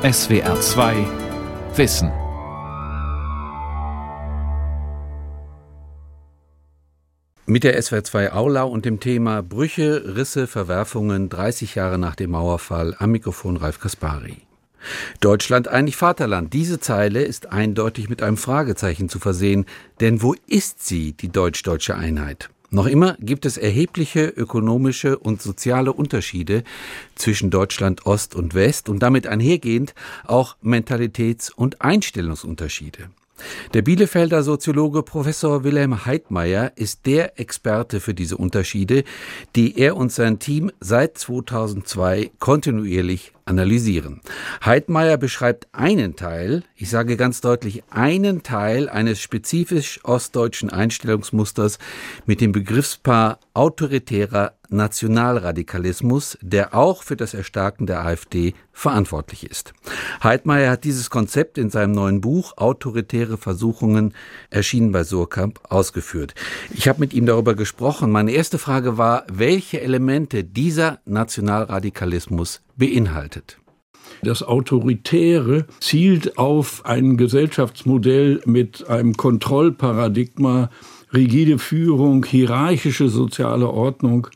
SWR 2 Wissen. Mit der SWR 2 Aula und dem Thema Brüche, Risse, Verwerfungen 30 Jahre nach dem Mauerfall am Mikrofon Ralf Kaspari. Deutschland eigentlich Vaterland. Diese Zeile ist eindeutig mit einem Fragezeichen zu versehen, denn wo ist sie, die deutsch-deutsche Einheit? Noch immer gibt es erhebliche ökonomische und soziale Unterschiede zwischen Deutschland Ost und West und damit einhergehend auch Mentalitäts- und Einstellungsunterschiede. Der Bielefelder Soziologe Professor Wilhelm Heidmeier ist der Experte für diese Unterschiede, die er und sein Team seit 2002 kontinuierlich analysieren. Heidmeier beschreibt einen Teil, ich sage ganz deutlich einen Teil eines spezifisch ostdeutschen Einstellungsmusters mit dem Begriffspaar autoritärer Nationalradikalismus, der auch für das Erstarken der AfD verantwortlich ist. Heidmeier hat dieses Konzept in seinem neuen Buch Autoritäre Versuchungen, erschienen bei Surkamp, ausgeführt. Ich habe mit ihm darüber gesprochen. Meine erste Frage war, welche Elemente dieser Nationalradikalismus beinhaltet. Das Autoritäre zielt auf ein Gesellschaftsmodell mit einem Kontrollparadigma, rigide Führung, hierarchische soziale Ordnung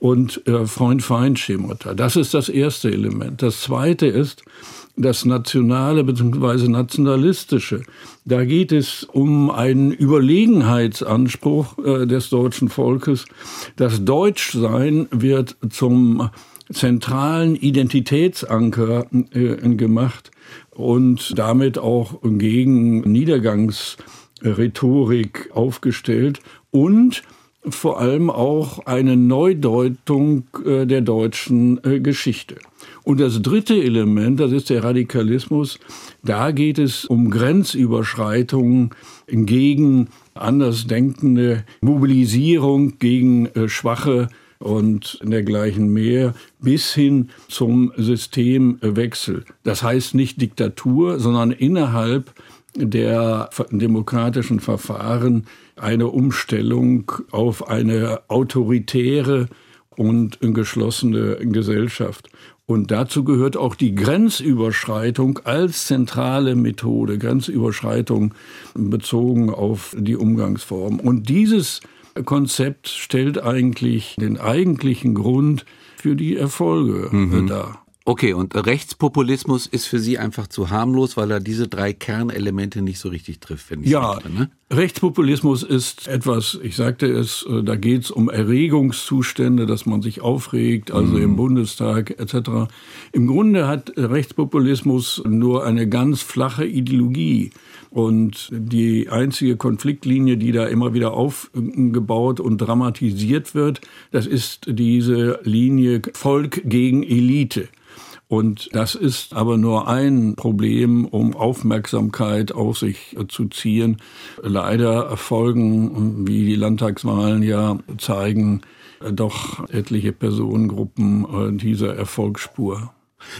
und äh, Freund-Feind-Schemata. Das ist das erste Element. Das zweite ist das Nationale bzw. Nationalistische. Da geht es um einen Überlegenheitsanspruch äh, des deutschen Volkes. Das Deutschsein wird zum zentralen Identitätsanker äh, gemacht und damit auch gegen Niedergangsrhetorik aufgestellt und vor allem auch eine Neudeutung äh, der deutschen äh, Geschichte. Und das dritte Element, das ist der Radikalismus, da geht es um Grenzüberschreitungen gegen Andersdenkende, Mobilisierung gegen äh, schwache und dergleichen mehr bis hin zum Systemwechsel. Das heißt nicht Diktatur, sondern innerhalb der demokratischen Verfahren eine Umstellung auf eine autoritäre und geschlossene Gesellschaft. Und dazu gehört auch die Grenzüberschreitung als zentrale Methode, Grenzüberschreitung bezogen auf die Umgangsform. Und dieses Konzept stellt eigentlich den eigentlichen Grund für die Erfolge mhm. dar. Okay, und Rechtspopulismus ist für Sie einfach zu harmlos, weil er diese drei Kernelemente nicht so richtig trifft, finde ich. Ja, denke, ne? Rechtspopulismus ist etwas, ich sagte es, äh, da geht es um Erregungszustände, dass man sich aufregt, also mhm. im Bundestag etc. Im Grunde hat Rechtspopulismus nur eine ganz flache Ideologie. Und die einzige Konfliktlinie, die da immer wieder aufgebaut und dramatisiert wird, das ist diese Linie Volk gegen Elite. Und das ist aber nur ein Problem, um Aufmerksamkeit auf sich zu ziehen. Leider erfolgen, wie die Landtagswahlen ja zeigen, doch etliche Personengruppen dieser Erfolgsspur.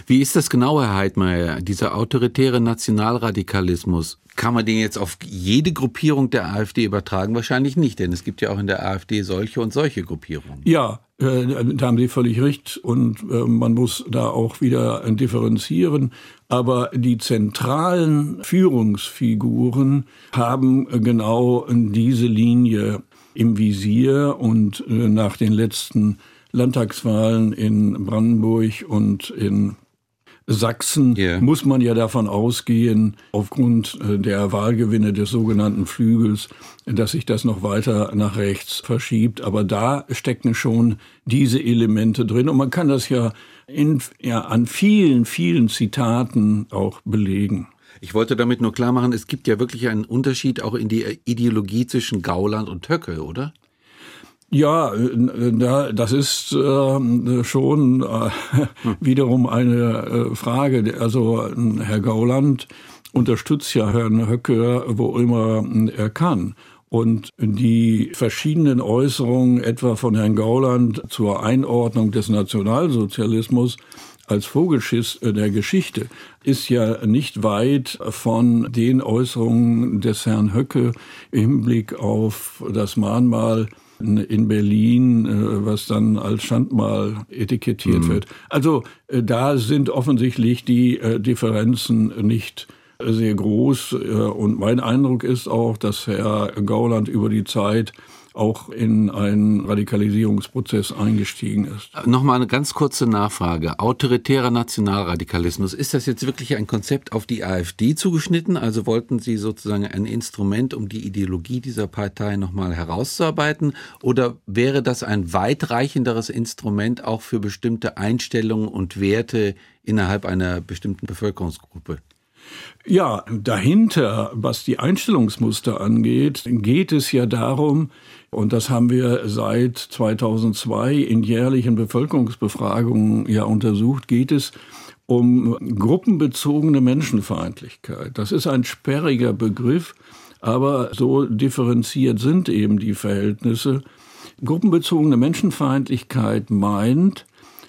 Wie ist das genau, Herr Heidmeier, dieser autoritäre Nationalradikalismus? Kann man den jetzt auf jede Gruppierung der AfD übertragen? Wahrscheinlich nicht, denn es gibt ja auch in der AfD solche und solche Gruppierungen. Ja, äh, da haben Sie völlig recht und äh, man muss da auch wieder differenzieren. Aber die zentralen Führungsfiguren haben genau diese Linie im Visier und äh, nach den letzten Landtagswahlen in Brandenburg und in Sachsen yeah. muss man ja davon ausgehen, aufgrund äh, der Wahlgewinne des sogenannten Flügels, dass sich das noch weiter nach rechts verschiebt. Aber da stecken schon diese Elemente drin. Und man kann das ja, in, ja an vielen, vielen Zitaten auch belegen. Ich wollte damit nur klar machen, es gibt ja wirklich einen Unterschied auch in die Ideologie zwischen Gauland und Höcke, oder? Ja, das ist äh, schon äh, wiederum eine äh, Frage. Also Herr Gauland unterstützt ja Herrn Höcke, wo immer er kann. Und die verschiedenen Äußerungen, etwa von Herrn Gauland zur Einordnung des Nationalsozialismus als Vogelschiss der Geschichte, ist ja nicht weit von den Äußerungen des Herrn Höcke im Hinblick auf das Mahnmal in Berlin, äh, was dann als Schandmal etikettiert mhm. wird. Also äh, da sind offensichtlich die äh, Differenzen nicht sehr groß. Und mein Eindruck ist auch, dass Herr Gauland über die Zeit auch in einen Radikalisierungsprozess eingestiegen ist. Nochmal eine ganz kurze Nachfrage. Autoritärer Nationalradikalismus, ist das jetzt wirklich ein Konzept auf die AfD zugeschnitten? Also wollten Sie sozusagen ein Instrument, um die Ideologie dieser Partei nochmal herauszuarbeiten? Oder wäre das ein weitreichenderes Instrument auch für bestimmte Einstellungen und Werte innerhalb einer bestimmten Bevölkerungsgruppe? Ja, dahinter, was die Einstellungsmuster angeht, geht es ja darum, und das haben wir seit 2002 in jährlichen Bevölkerungsbefragungen ja untersucht, geht es um gruppenbezogene Menschenfeindlichkeit. Das ist ein sperriger Begriff, aber so differenziert sind eben die Verhältnisse. Gruppenbezogene Menschenfeindlichkeit meint,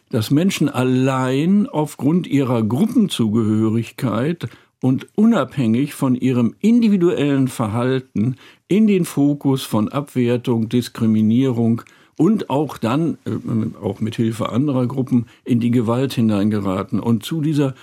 dass Menschen allein aufgrund ihrer Gruppenzugehörigkeit und unabhängig von ihrem individuellen Verhalten in den Fokus von Abwertung, Diskriminierung und auch dann, äh, auch mit Hilfe anderer Gruppen, in die Gewalt hineingeraten. Und zu dieser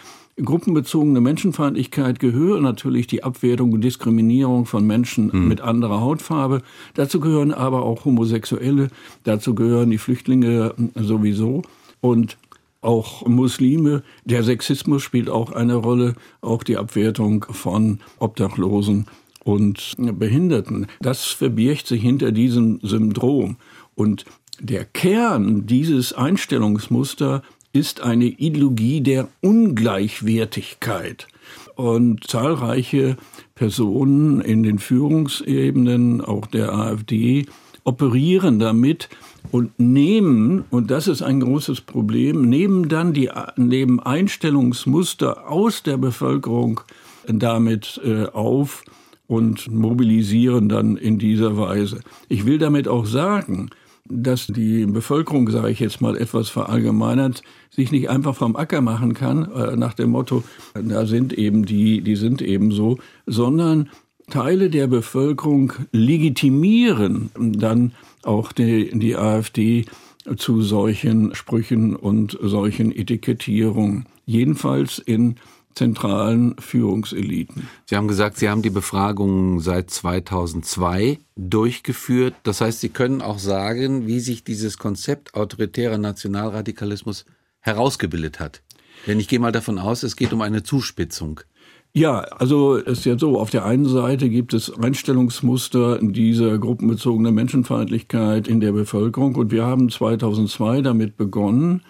gruppenbezogenen Menschenfeindlichkeit gehören natürlich die Abwertung und Diskriminierung von Menschen mhm. mit anderer Hautfarbe. Dazu gehören aber auch Homosexuelle, dazu gehören die Flüchtlinge sowieso und auch Muslime. Der Sexismus spielt auch eine Rolle, auch die Abwertung von Obdachlosen und Behinderten. Das verbirgt sich hinter diesem Syndrom. Und der Kern dieses Einstellungsmuster ist eine Ideologie der Ungleichwertigkeit. Und zahlreiche Personen in den Führungsebenen, auch der AfD, operieren damit und nehmen, und das ist ein großes Problem, nehmen dann die nehmen Einstellungsmuster aus der Bevölkerung damit äh, auf und mobilisieren dann in dieser Weise. Ich will damit auch sagen, dass die Bevölkerung, sage ich jetzt mal etwas verallgemeinert, sich nicht einfach vom Acker machen kann, äh, nach dem Motto, da sind eben die, die sind eben so, sondern Teile der Bevölkerung legitimieren dann auch die, die AfD zu solchen Sprüchen und solchen Etikettierungen. Jedenfalls in zentralen Führungseliten. Sie haben gesagt, Sie haben die Befragung seit 2002 durchgeführt. Das heißt, Sie können auch sagen, wie sich dieses Konzept autoritärer Nationalradikalismus herausgebildet hat. Denn ich gehe mal davon aus, es geht um eine Zuspitzung. Ja, also es ist ja so, auf der einen Seite gibt es Einstellungsmuster dieser gruppenbezogenen Menschenfeindlichkeit in der Bevölkerung und wir haben 2002 damit begonnen,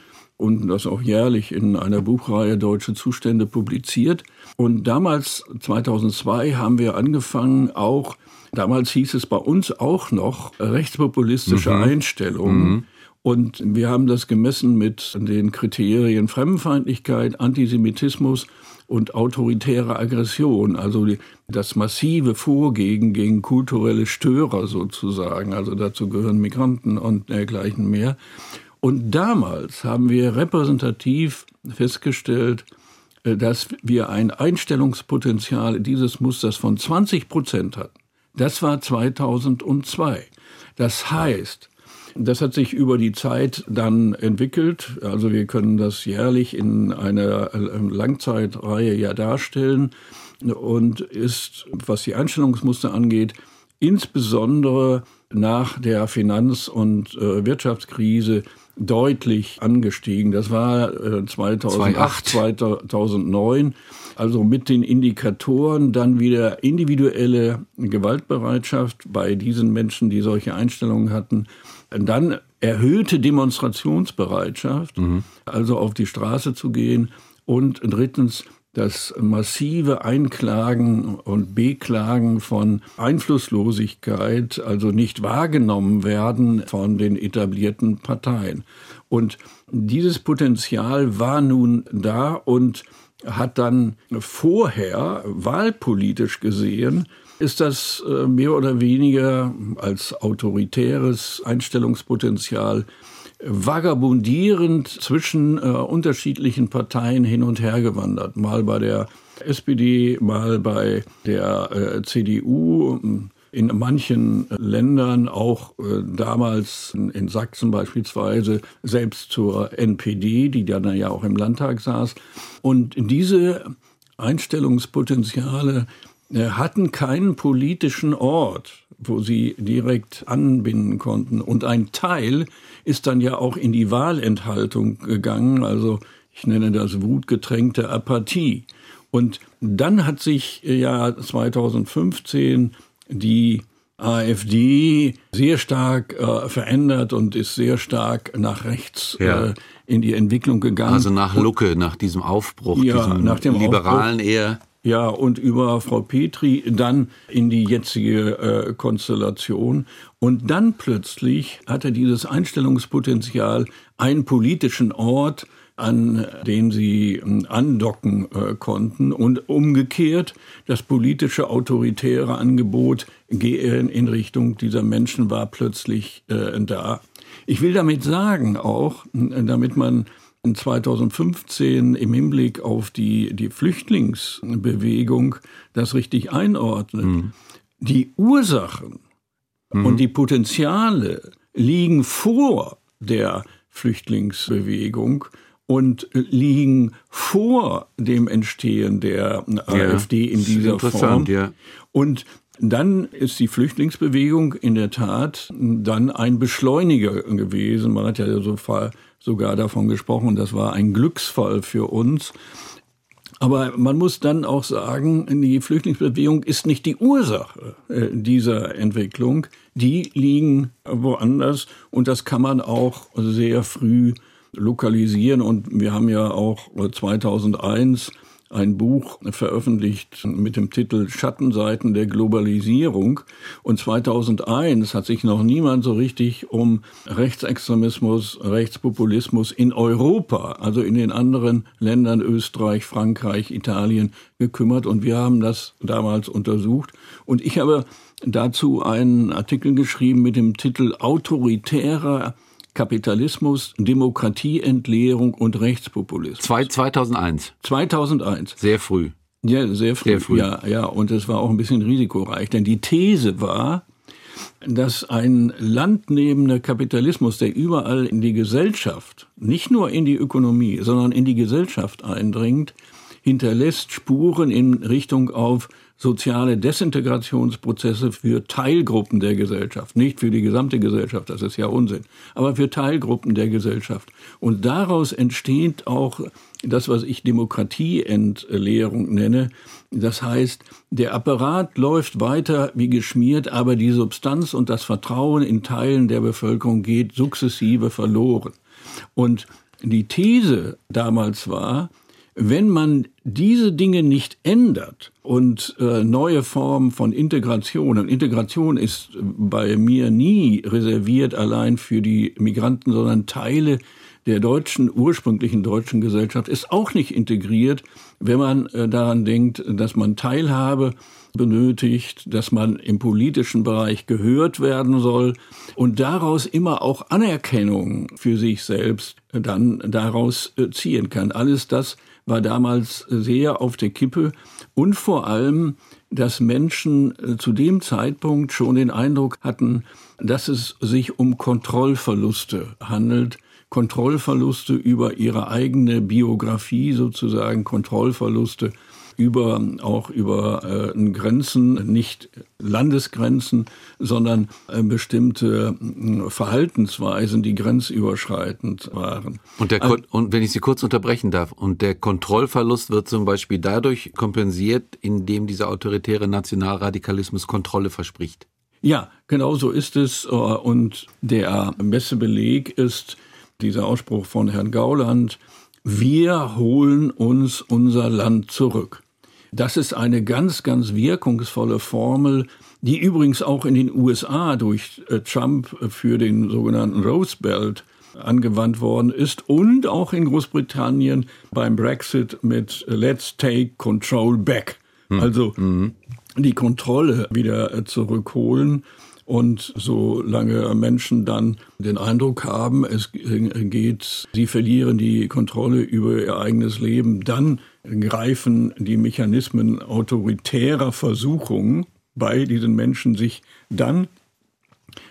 und das auch jährlich in einer Buchreihe Deutsche Zustände publiziert. Und damals, 2002, haben wir angefangen, auch, damals hieß es bei uns auch noch, rechtspopulistische mhm. Einstellungen. Mhm. Und wir haben das gemessen mit den Kriterien Fremdenfeindlichkeit, Antisemitismus und autoritäre Aggression, also die, das massive Vorgehen gegen kulturelle Störer sozusagen. Also dazu gehören Migranten und dergleichen mehr. Und damals haben wir repräsentativ festgestellt, äh, dass wir ein Einstellungspotenzial dieses Musters von 20 Prozent hatten. Das war 2002. Das heißt, das hat sich über die Zeit dann entwickelt. Also wir können das jährlich in einer äh, Langzeitreihe ja darstellen und ist, was die Einstellungsmuster angeht, insbesondere nach der Finanz- und äh, Wirtschaftskrise deutlich angestiegen. Das war äh, 2008, 2009. Also mit den Indikatoren dann wieder individuelle Gewaltbereitschaft bei diesen Menschen, die solche Einstellungen hatten. Dann erhöhte Demonstrationsbereitschaft, mhm. also auf die Straße zu gehen. Und drittens das massive Einklagen und Beklagen von Einflusslosigkeit, also nicht wahrgenommen werden von den etablierten Parteien. Und dieses Potenzial war nun da und hat dann vorher wahlpolitisch gesehen, ist das äh, mehr oder weniger als autoritäres Einstellungspotenzial vagabundierend zwischen äh, unterschiedlichen Parteien hin und her gewandert. Mal bei der SPD, mal bei der äh, CDU, in manchen Ländern, auch äh, damals in Sachsen beispielsweise, selbst zur NPD, die dann ja auch im Landtag saß. Und diese Einstellungspotenziale äh, hatten keinen politischen Ort, wo sie direkt anbinden konnten. Und ein Teil ist dann ja auch in die Wahlenthaltung gegangen, also ich nenne das wutgetränkte Apathie. Und dann hat sich äh, ja 2015 die AfD sehr stark äh, verändert und ist sehr stark nach rechts ja. äh, in die Entwicklung gegangen. Also nach Lucke, nach diesem Aufbruch, ja, diesem nach dem liberalen Aufbruch, eher. Ja, und über Frau Petri dann in die jetzige äh, Konstellation. Und dann plötzlich hatte dieses Einstellungspotenzial einen politischen Ort, an den sie ähm, andocken äh, konnten. Und umgekehrt, das politische autoritäre Angebot gehen in Richtung dieser Menschen war plötzlich äh, da. Ich will damit sagen auch, damit man 2015 im Hinblick auf die, die Flüchtlingsbewegung das richtig einordnet. Mhm. Die Ursachen mhm. und die Potenziale liegen vor der Flüchtlingsbewegung und liegen vor dem Entstehen der ja, AfD in dieser Form. Ja. Und dann ist die Flüchtlingsbewegung in der Tat dann ein Beschleuniger gewesen. Man hat ja so sogar davon gesprochen, das war ein Glücksfall für uns. Aber man muss dann auch sagen, die Flüchtlingsbewegung ist nicht die Ursache äh, dieser Entwicklung. Die liegen woanders und das kann man auch sehr früh lokalisieren. Und wir haben ja auch 2001 ein Buch veröffentlicht mit dem Titel Schattenseiten der Globalisierung. Und 2001 hat sich noch niemand so richtig um Rechtsextremismus, Rechtspopulismus in Europa, also in den anderen Ländern Österreich, Frankreich, Italien gekümmert. Und wir haben das damals untersucht. Und ich habe dazu einen Artikel geschrieben mit dem Titel Autoritärer Kapitalismus, Demokratieentleerung und Rechtspopulismus. 2001. 2001. Sehr früh. Ja, sehr früh. Sehr früh. Ja, ja, und es war auch ein bisschen risikoreich, denn die These war, dass ein landnehmender Kapitalismus, der überall in die Gesellschaft, nicht nur in die Ökonomie, sondern in die Gesellschaft eindringt, hinterlässt Spuren in Richtung auf soziale Desintegrationsprozesse für Teilgruppen der Gesellschaft, nicht für die gesamte Gesellschaft, das ist ja Unsinn, aber für Teilgruppen der Gesellschaft. Und daraus entsteht auch das, was ich Demokratieentleerung nenne. Das heißt, der Apparat läuft weiter wie geschmiert, aber die Substanz und das Vertrauen in Teilen der Bevölkerung geht sukzessive verloren. Und die These damals war, wenn man diese Dinge nicht ändert und äh, neue Formen von Integration, und Integration ist bei mir nie reserviert allein für die Migranten, sondern Teile der deutschen, ursprünglichen deutschen Gesellschaft ist auch nicht integriert, wenn man äh, daran denkt, dass man Teilhabe benötigt, dass man im politischen Bereich gehört werden soll und daraus immer auch Anerkennung für sich selbst dann daraus äh, ziehen kann. Alles das war damals sehr auf der Kippe. Und vor allem, dass Menschen äh, zu dem Zeitpunkt schon den Eindruck hatten, dass es sich um Kontrollverluste handelt, Kontrollverluste über ihre eigene Biografie sozusagen, Kontrollverluste über auch über äh, Grenzen, nicht Landesgrenzen, sondern äh, bestimmte äh, Verhaltensweisen, die grenzüberschreitend waren. Und, der, also, und wenn ich Sie kurz unterbrechen darf, und der Kontrollverlust wird zum Beispiel dadurch kompensiert, indem dieser autoritäre Nationalradikalismus Kontrolle verspricht. Ja, genau so ist es. Äh, und der beste Beleg ist dieser Ausspruch von Herrn Gauland, wir holen uns unser Land zurück. Das ist eine ganz, ganz wirkungsvolle Formel, die übrigens auch in den USA durch äh, Trump für den sogenannten Rose Belt angewandt worden ist und auch in Großbritannien beim Brexit mit Let's Take Control Back. Hm. Also mhm. die Kontrolle wieder äh, zurückholen. Und solange Menschen dann den Eindruck haben, es geht, sie verlieren die Kontrolle über ihr eigenes Leben, dann greifen die Mechanismen autoritärer Versuchung bei diesen Menschen sich dann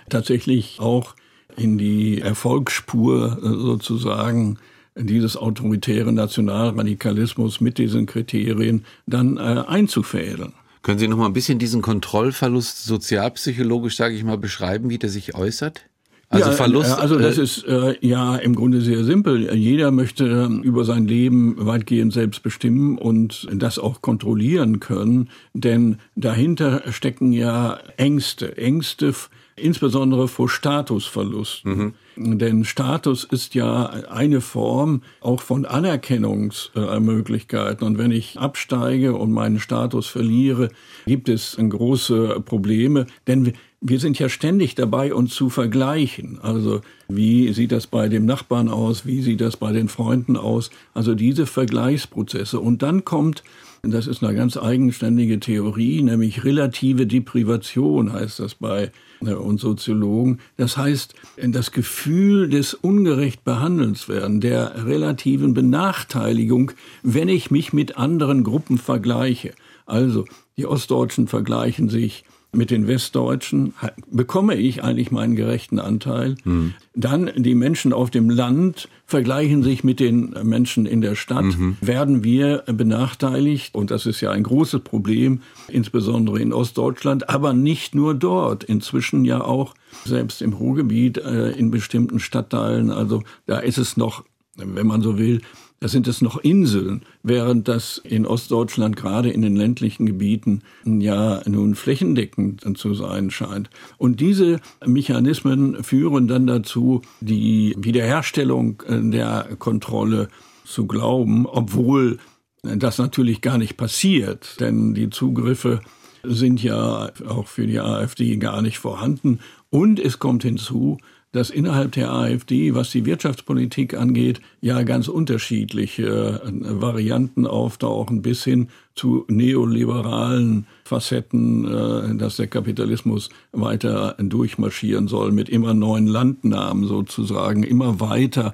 tatsächlich auch in die Erfolgsspur äh, sozusagen dieses autoritären Nationalradikalismus mit diesen Kriterien dann äh, einzufädeln. Können Sie noch mal ein bisschen diesen Kontrollverlust sozialpsychologisch, sage ich mal, beschreiben, wie der sich äußert? Also ja, Verlust. Also das äh, ist äh, ja im Grunde sehr simpel. Jeder möchte über sein Leben weitgehend selbst bestimmen und das auch kontrollieren können, denn dahinter stecken ja Ängste, Ängste insbesondere vor Statusverlust. Mhm. Denn Status ist ja eine Form auch von Anerkennungsmöglichkeiten. Und wenn ich absteige und meinen Status verliere, gibt es große Probleme. Denn wir sind ja ständig dabei, uns zu vergleichen. Also wie sieht das bei dem Nachbarn aus? Wie sieht das bei den Freunden aus? Also diese Vergleichsprozesse. Und dann kommt das ist eine ganz eigenständige Theorie, nämlich relative Deprivation heißt das bei äh, uns Soziologen. Das heißt, das Gefühl des ungerecht behandelt werden, der relativen Benachteiligung, wenn ich mich mit anderen Gruppen vergleiche. Also, die Ostdeutschen vergleichen sich mit den Westdeutschen, bekomme ich eigentlich meinen gerechten Anteil. Mhm. Dann die Menschen auf dem Land vergleichen sich mit den Menschen in der Stadt. Mhm. Werden wir benachteiligt? Und das ist ja ein großes Problem, insbesondere in Ostdeutschland, aber nicht nur dort. Inzwischen ja auch selbst im Ruhrgebiet, äh, in bestimmten Stadtteilen. Also da ist es noch, wenn man so will, da sind es noch Inseln, während das in Ostdeutschland gerade in den ländlichen Gebieten ja nun flächendeckend zu sein scheint. Und diese Mechanismen führen dann dazu, die Wiederherstellung der Kontrolle zu glauben, obwohl das natürlich gar nicht passiert, denn die Zugriffe sind ja auch für die AfD gar nicht vorhanden. Und es kommt hinzu, dass innerhalb der AfD, was die Wirtschaftspolitik angeht, ja ganz unterschiedliche äh, Varianten auftauchen, bis hin zu neoliberalen Facetten, äh, dass der Kapitalismus weiter durchmarschieren soll, mit immer neuen Landnamen sozusagen, immer weiter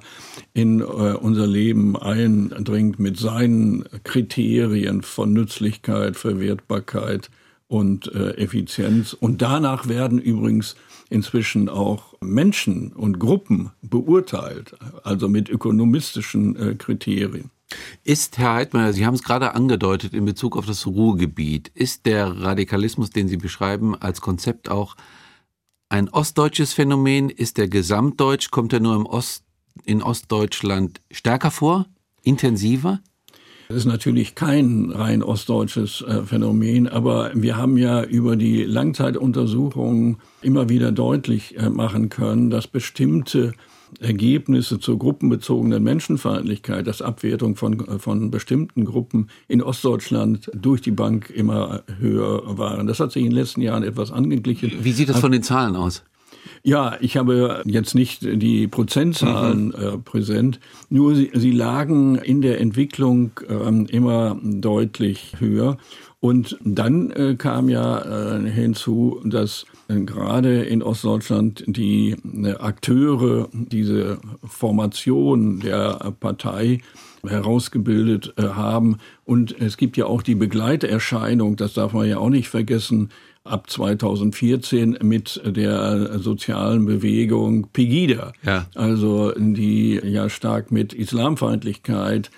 in äh, unser Leben eindringt mit seinen Kriterien von Nützlichkeit, Verwertbarkeit und Effizienz. Und danach werden übrigens inzwischen auch Menschen und Gruppen beurteilt, also mit ökonomistischen äh, Kriterien. Ist, Herr Heidmeier, Sie haben es gerade angedeutet in Bezug auf das Ruhrgebiet, ist der Radikalismus, den Sie beschreiben, als Konzept auch ein ostdeutsches Phänomen? Ist der gesamtdeutsch? Kommt er nur im Ost, in Ostdeutschland stärker vor? Intensiver? Das ist natürlich kein rein ostdeutsches äh, Phänomen, aber wir haben ja über die Langzeituntersuchungen immer wieder deutlich äh, machen können, dass bestimmte Ergebnisse zur gruppenbezogenen Menschenfeindlichkeit, dass Abwertung von, äh, von bestimmten Gruppen in Ostdeutschland durch die Bank immer höher waren. Das hat sich in den letzten Jahren etwas angeglichen. Wie sieht das von den Zahlen aus? Ja, ich habe jetzt nicht die Prozentzahlen mhm. äh, präsent, nur sie, sie, lagen in der Entwicklung äh, immer deutlich höher. Und dann äh, kam ja äh, hinzu, dass äh, gerade in Ostdeutschland die äh, Akteure diese Formation der Partei herausgebildet äh, haben. Und es gibt ja auch die Begleiterscheinung, das darf man ja auch nicht vergessen, ab 2014 mit der sozialen Bewegung Pegida, ja. also die ja stark mit Islamfeindlichkeit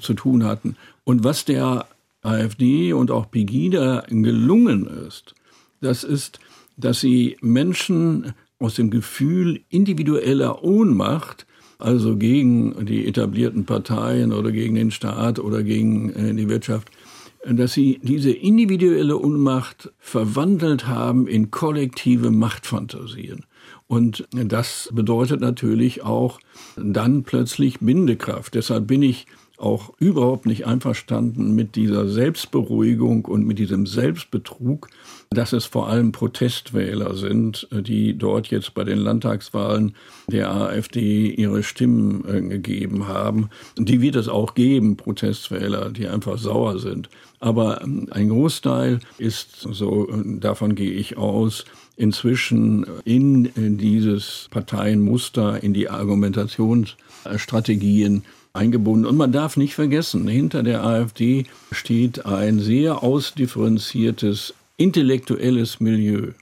zu tun hatten. Und was der AfD und auch Pegida gelungen ist, das ist, dass sie Menschen aus dem Gefühl individueller Ohnmacht, also gegen die etablierten Parteien oder gegen den Staat oder gegen äh, die Wirtschaft, dass sie diese individuelle Unmacht verwandelt haben in kollektive Machtfantasien. Und das bedeutet natürlich auch dann plötzlich Bindekraft. Deshalb bin ich auch überhaupt nicht einverstanden mit dieser Selbstberuhigung und mit diesem Selbstbetrug, dass es vor allem Protestwähler sind, die dort jetzt bei den Landtagswahlen der AfD ihre Stimmen äh, gegeben haben. Die wird es auch geben, Protestwähler, die einfach sauer sind. Aber ähm, ein Großteil ist, so äh, davon gehe ich aus, inzwischen in dieses Parteienmuster, in die Argumentationsstrategien eingebunden. Und man darf nicht vergessen, hinter der AfD steht ein sehr ausdifferenziertes intellektuelles Milieu.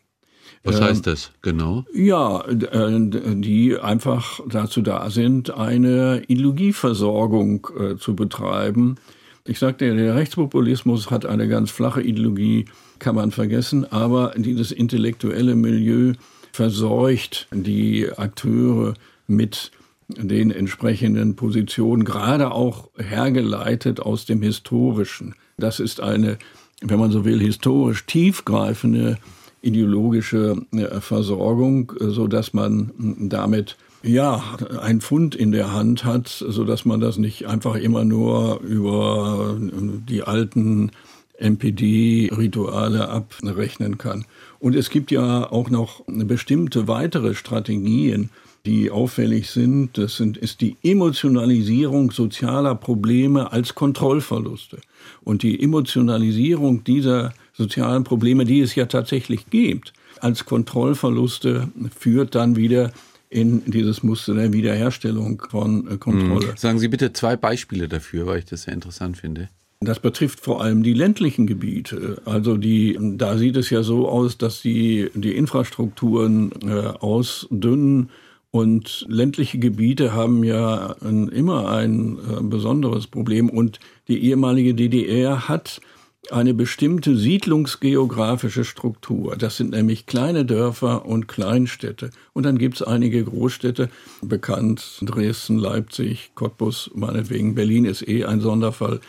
Was heißt das genau? Ja, die einfach dazu da sind, eine Ideologieversorgung zu betreiben. Ich sagte, der Rechtspopulismus hat eine ganz flache Ideologie, kann man vergessen, aber dieses intellektuelle Milieu verseucht die Akteure mit den entsprechenden Positionen, gerade auch hergeleitet aus dem Historischen. Das ist eine, wenn man so will, historisch tiefgreifende ideologische äh, Versorgung, so dass man damit ja, ein Fund in der Hand hat, so dass man das nicht einfach immer nur über die alten MPD-Rituale abrechnen kann. Und es gibt ja auch noch bestimmte weitere Strategien, die auffällig sind. Das sind, ist die Emotionalisierung sozialer Probleme als Kontrollverluste. Und die Emotionalisierung dieser sozialen Probleme, die es ja tatsächlich gibt, als Kontrollverluste führt dann wieder in dieses Muster der Wiederherstellung von äh, Kontrolle. Mhm. Sagen Sie bitte zwei Beispiele dafür, weil ich das sehr interessant finde. Das betrifft vor allem die ländlichen Gebiete. Also die, da sieht es ja so aus, dass die, die Infrastrukturen äh, ausdünnen und ländliche Gebiete haben ja ein, immer ein äh, besonderes Problem. Und die ehemalige DDR hat eine bestimmte siedlungsgeografische Struktur. Das sind nämlich kleine Dörfer und Kleinstädte. Und dann gibt es einige Großstädte, bekannt Dresden, Leipzig, Cottbus, meinetwegen Berlin ist eh ein Sonderfall.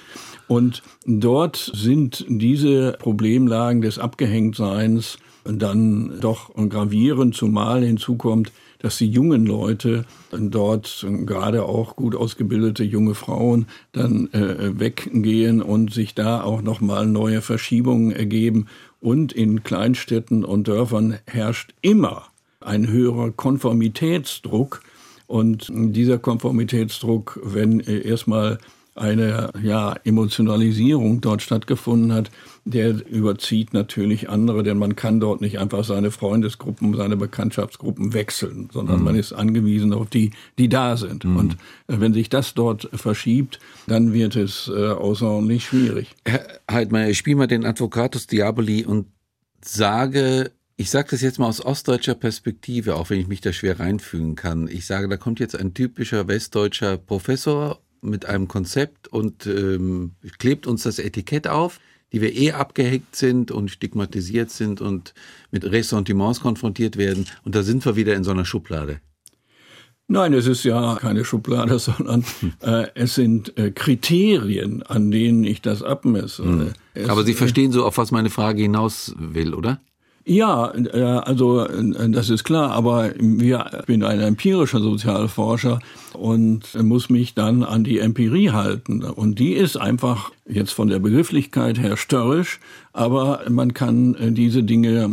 Und dort sind diese Problemlagen des Abgehängtseins dann doch gravierend, zumal hinzukommt, dass die jungen Leute dort, gerade auch gut ausgebildete junge Frauen, dann äh, weggehen und sich da auch nochmal neue Verschiebungen ergeben. Und in Kleinstädten und Dörfern herrscht immer ein höherer Konformitätsdruck. Und dieser Konformitätsdruck, wenn äh, erstmal eine ja, Emotionalisierung dort stattgefunden hat, der überzieht natürlich andere, denn man kann dort nicht einfach seine Freundesgruppen, seine Bekanntschaftsgruppen wechseln, sondern mhm. man ist angewiesen auf die, die da sind. Mhm. Und äh, wenn sich das dort verschiebt, dann wird es äh, außerordentlich schwierig. Herr Heidmeier, ich spiele mal den Advocatus Diaboli und sage, ich sage das jetzt mal aus ostdeutscher Perspektive, auch wenn ich mich da schwer reinfügen kann. Ich sage, da kommt jetzt ein typischer westdeutscher Professor mit einem Konzept und ähm, klebt uns das Etikett auf, die wir eh abgeheckt sind und stigmatisiert sind und mit Ressentiments konfrontiert werden. Und da sind wir wieder in so einer Schublade. Nein, es ist ja keine Schublade, sondern äh, es sind äh, Kriterien, an denen ich das abmesse. Mhm. Aber Sie verstehen so, auf was meine Frage hinaus will, oder? Ja, äh, also äh, das ist klar, aber ich bin ein empirischer Sozialforscher und muss mich dann an die Empirie halten. Und die ist einfach jetzt von der Begrifflichkeit her störrisch, aber man kann äh, diese Dinge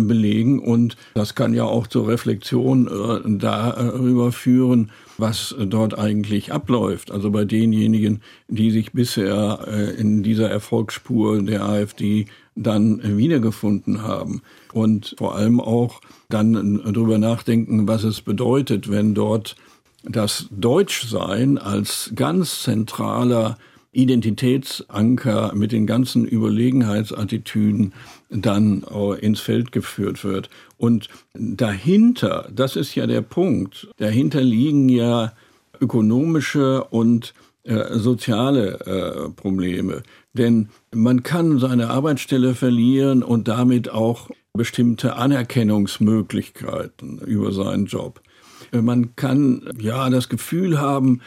belegen und das kann ja auch zur Reflexion darüber führen, was dort eigentlich abläuft. Also bei denjenigen, die sich bisher in dieser Erfolgsspur der AfD dann wiedergefunden haben. Und vor allem auch dann darüber nachdenken, was es bedeutet, wenn dort das Deutschsein als ganz zentraler Identitätsanker mit den ganzen Überlegenheitsattitüden dann ins Feld geführt wird. Und dahinter, das ist ja der Punkt, dahinter liegen ja ökonomische und äh, soziale äh, Probleme. Denn man kann seine Arbeitsstelle verlieren und damit auch bestimmte Anerkennungsmöglichkeiten über seinen Job. Man kann ja das Gefühl haben,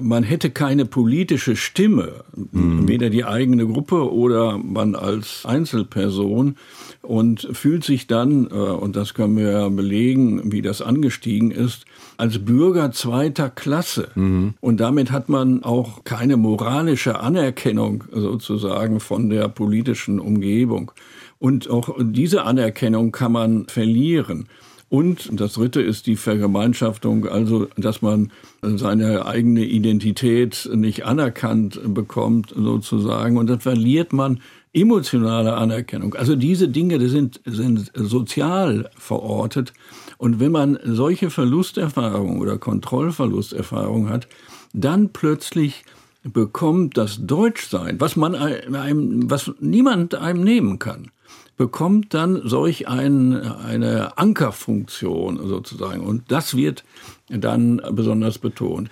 man hätte keine politische Stimme, mhm. weder die eigene Gruppe oder man als Einzelperson und fühlt sich dann, äh, und das können wir ja belegen, wie das angestiegen ist, als Bürger zweiter Klasse. Mhm. Und damit hat man auch keine moralische Anerkennung sozusagen von der politischen Umgebung. Und auch diese Anerkennung kann man verlieren. Und das Dritte ist die Vergemeinschaftung, also dass man seine eigene Identität nicht anerkannt bekommt sozusagen. Und dann verliert man emotionale Anerkennung. Also diese Dinge die sind, sind sozial verortet. Und wenn man solche Verlusterfahrungen oder Kontrollverlusterfahrungen hat, dann plötzlich bekommt das Deutschsein, was man einem, was niemand einem nehmen kann, bekommt dann solch ein, eine Ankerfunktion sozusagen. Und das wird dann besonders betont.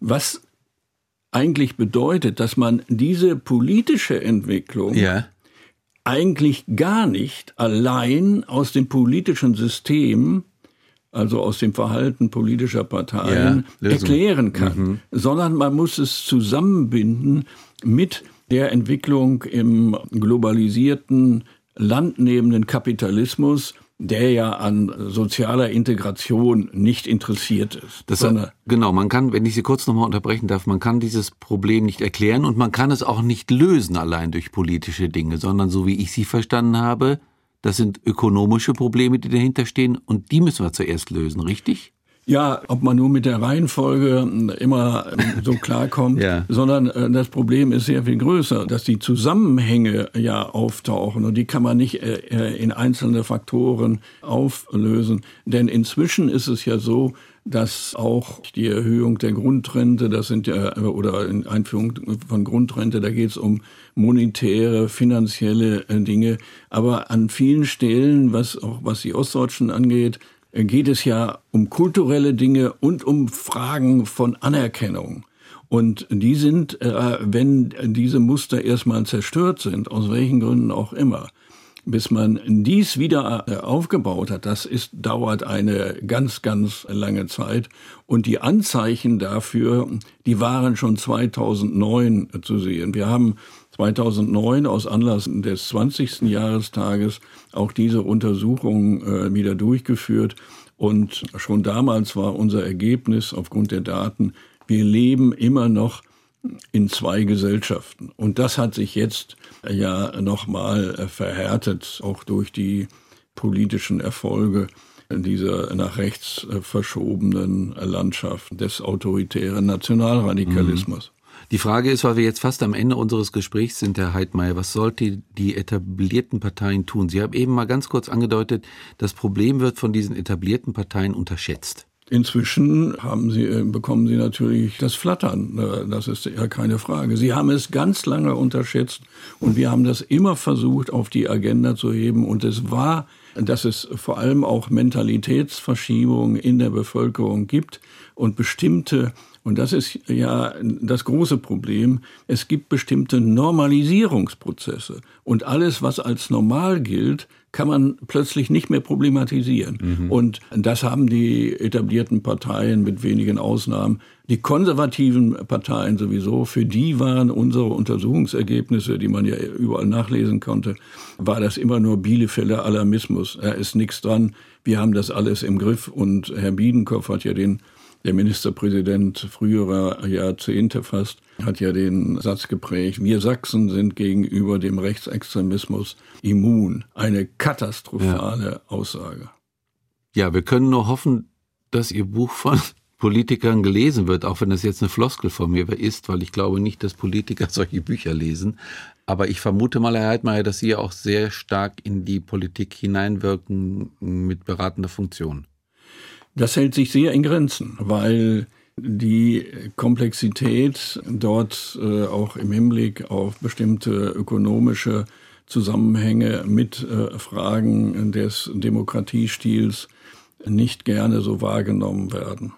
Was eigentlich bedeutet, dass man diese politische Entwicklung ja. eigentlich gar nicht allein aus dem politischen System also aus dem Verhalten politischer Parteien, ja, erklären kann, mhm. sondern man muss es zusammenbinden mit der Entwicklung im globalisierten, landnehmenden Kapitalismus, der ja an sozialer Integration nicht interessiert ist. Das genau, man kann, wenn ich Sie kurz nochmal unterbrechen darf, man kann dieses Problem nicht erklären und man kann es auch nicht lösen allein durch politische Dinge, sondern so wie ich Sie verstanden habe, das sind ökonomische Probleme, die dahinter stehen und die müssen wir zuerst lösen, richtig? Ja, ob man nur mit der Reihenfolge immer so klarkommt, ja. sondern äh, das Problem ist sehr viel größer, dass die Zusammenhänge ja auftauchen und die kann man nicht äh, äh, in einzelne Faktoren auflösen. Denn inzwischen ist es ja so, dass auch die Erhöhung der Grundrente, das sind ja, oder Einführung von Grundrente, da geht es um monetäre, finanzielle Dinge. Aber an vielen Stellen, was auch was die Ostdeutschen angeht, geht es ja um kulturelle Dinge und um Fragen von Anerkennung. Und die sind, äh, wenn diese Muster erstmal zerstört sind, aus welchen Gründen auch immer, bis man dies wieder äh, aufgebaut hat, das ist, dauert eine ganz, ganz lange Zeit. Und die Anzeichen dafür, die waren schon 2009 zu sehen. Wir haben 2009 aus Anlass des 20. Jahrestages auch diese Untersuchung äh, wieder durchgeführt. Und schon damals war unser Ergebnis aufgrund der Daten, wir leben immer noch in zwei Gesellschaften. Und das hat sich jetzt ja nochmal äh, verhärtet, auch durch die politischen Erfolge dieser nach rechts äh, verschobenen Landschaft des autoritären Nationalradikalismus. Mhm. Die Frage ist, weil wir jetzt fast am Ende unseres Gesprächs sind, Herr Heidmeier, was sollten die etablierten Parteien tun? Sie haben eben mal ganz kurz angedeutet, das Problem wird von diesen etablierten Parteien unterschätzt. Inzwischen haben sie, äh, bekommen sie natürlich das Flattern. Äh, das ist ja keine Frage. Sie haben es ganz lange unterschätzt und wir haben das immer versucht, auf die Agenda zu heben. Und es war, dass es vor allem auch Mentalitätsverschiebungen in der Bevölkerung gibt und bestimmte und das ist ja das große Problem. Es gibt bestimmte Normalisierungsprozesse. Und alles, was als normal gilt, kann man plötzlich nicht mehr problematisieren. Mhm. Und das haben die etablierten Parteien mit wenigen Ausnahmen, die konservativen Parteien sowieso, für die waren unsere Untersuchungsergebnisse, die man ja überall nachlesen konnte, war das immer nur Bielefelder Alarmismus. Da ist nichts dran. Wir haben das alles im Griff. Und Herr Biedenkopf hat ja den der Ministerpräsident früherer Jahrzehnte fast hat ja den Satz geprägt, wir Sachsen sind gegenüber dem Rechtsextremismus immun. Eine katastrophale ja. Aussage. Ja, wir können nur hoffen, dass Ihr Buch von Politikern gelesen wird, auch wenn das jetzt eine Floskel von mir ist, weil ich glaube nicht, dass Politiker solche Bücher lesen. Aber ich vermute mal, Herr Heidmeier, dass Sie auch sehr stark in die Politik hineinwirken mit beratender Funktion. Das hält sich sehr in Grenzen, weil die Komplexität dort äh, auch im Hinblick auf bestimmte ökonomische Zusammenhänge mit äh, Fragen des Demokratiestils nicht gerne so wahrgenommen werden.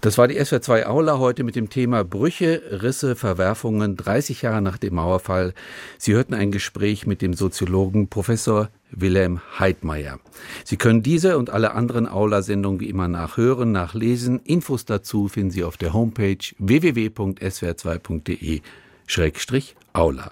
Das war die SWR2 Aula heute mit dem Thema Brüche, Risse, Verwerfungen 30 Jahre nach dem Mauerfall. Sie hörten ein Gespräch mit dem Soziologen Professor Wilhelm Heidmeier. Sie können diese und alle anderen Aula-Sendungen wie immer nachhören, nachlesen. Infos dazu finden Sie auf der Homepage www.swr2.de-aula.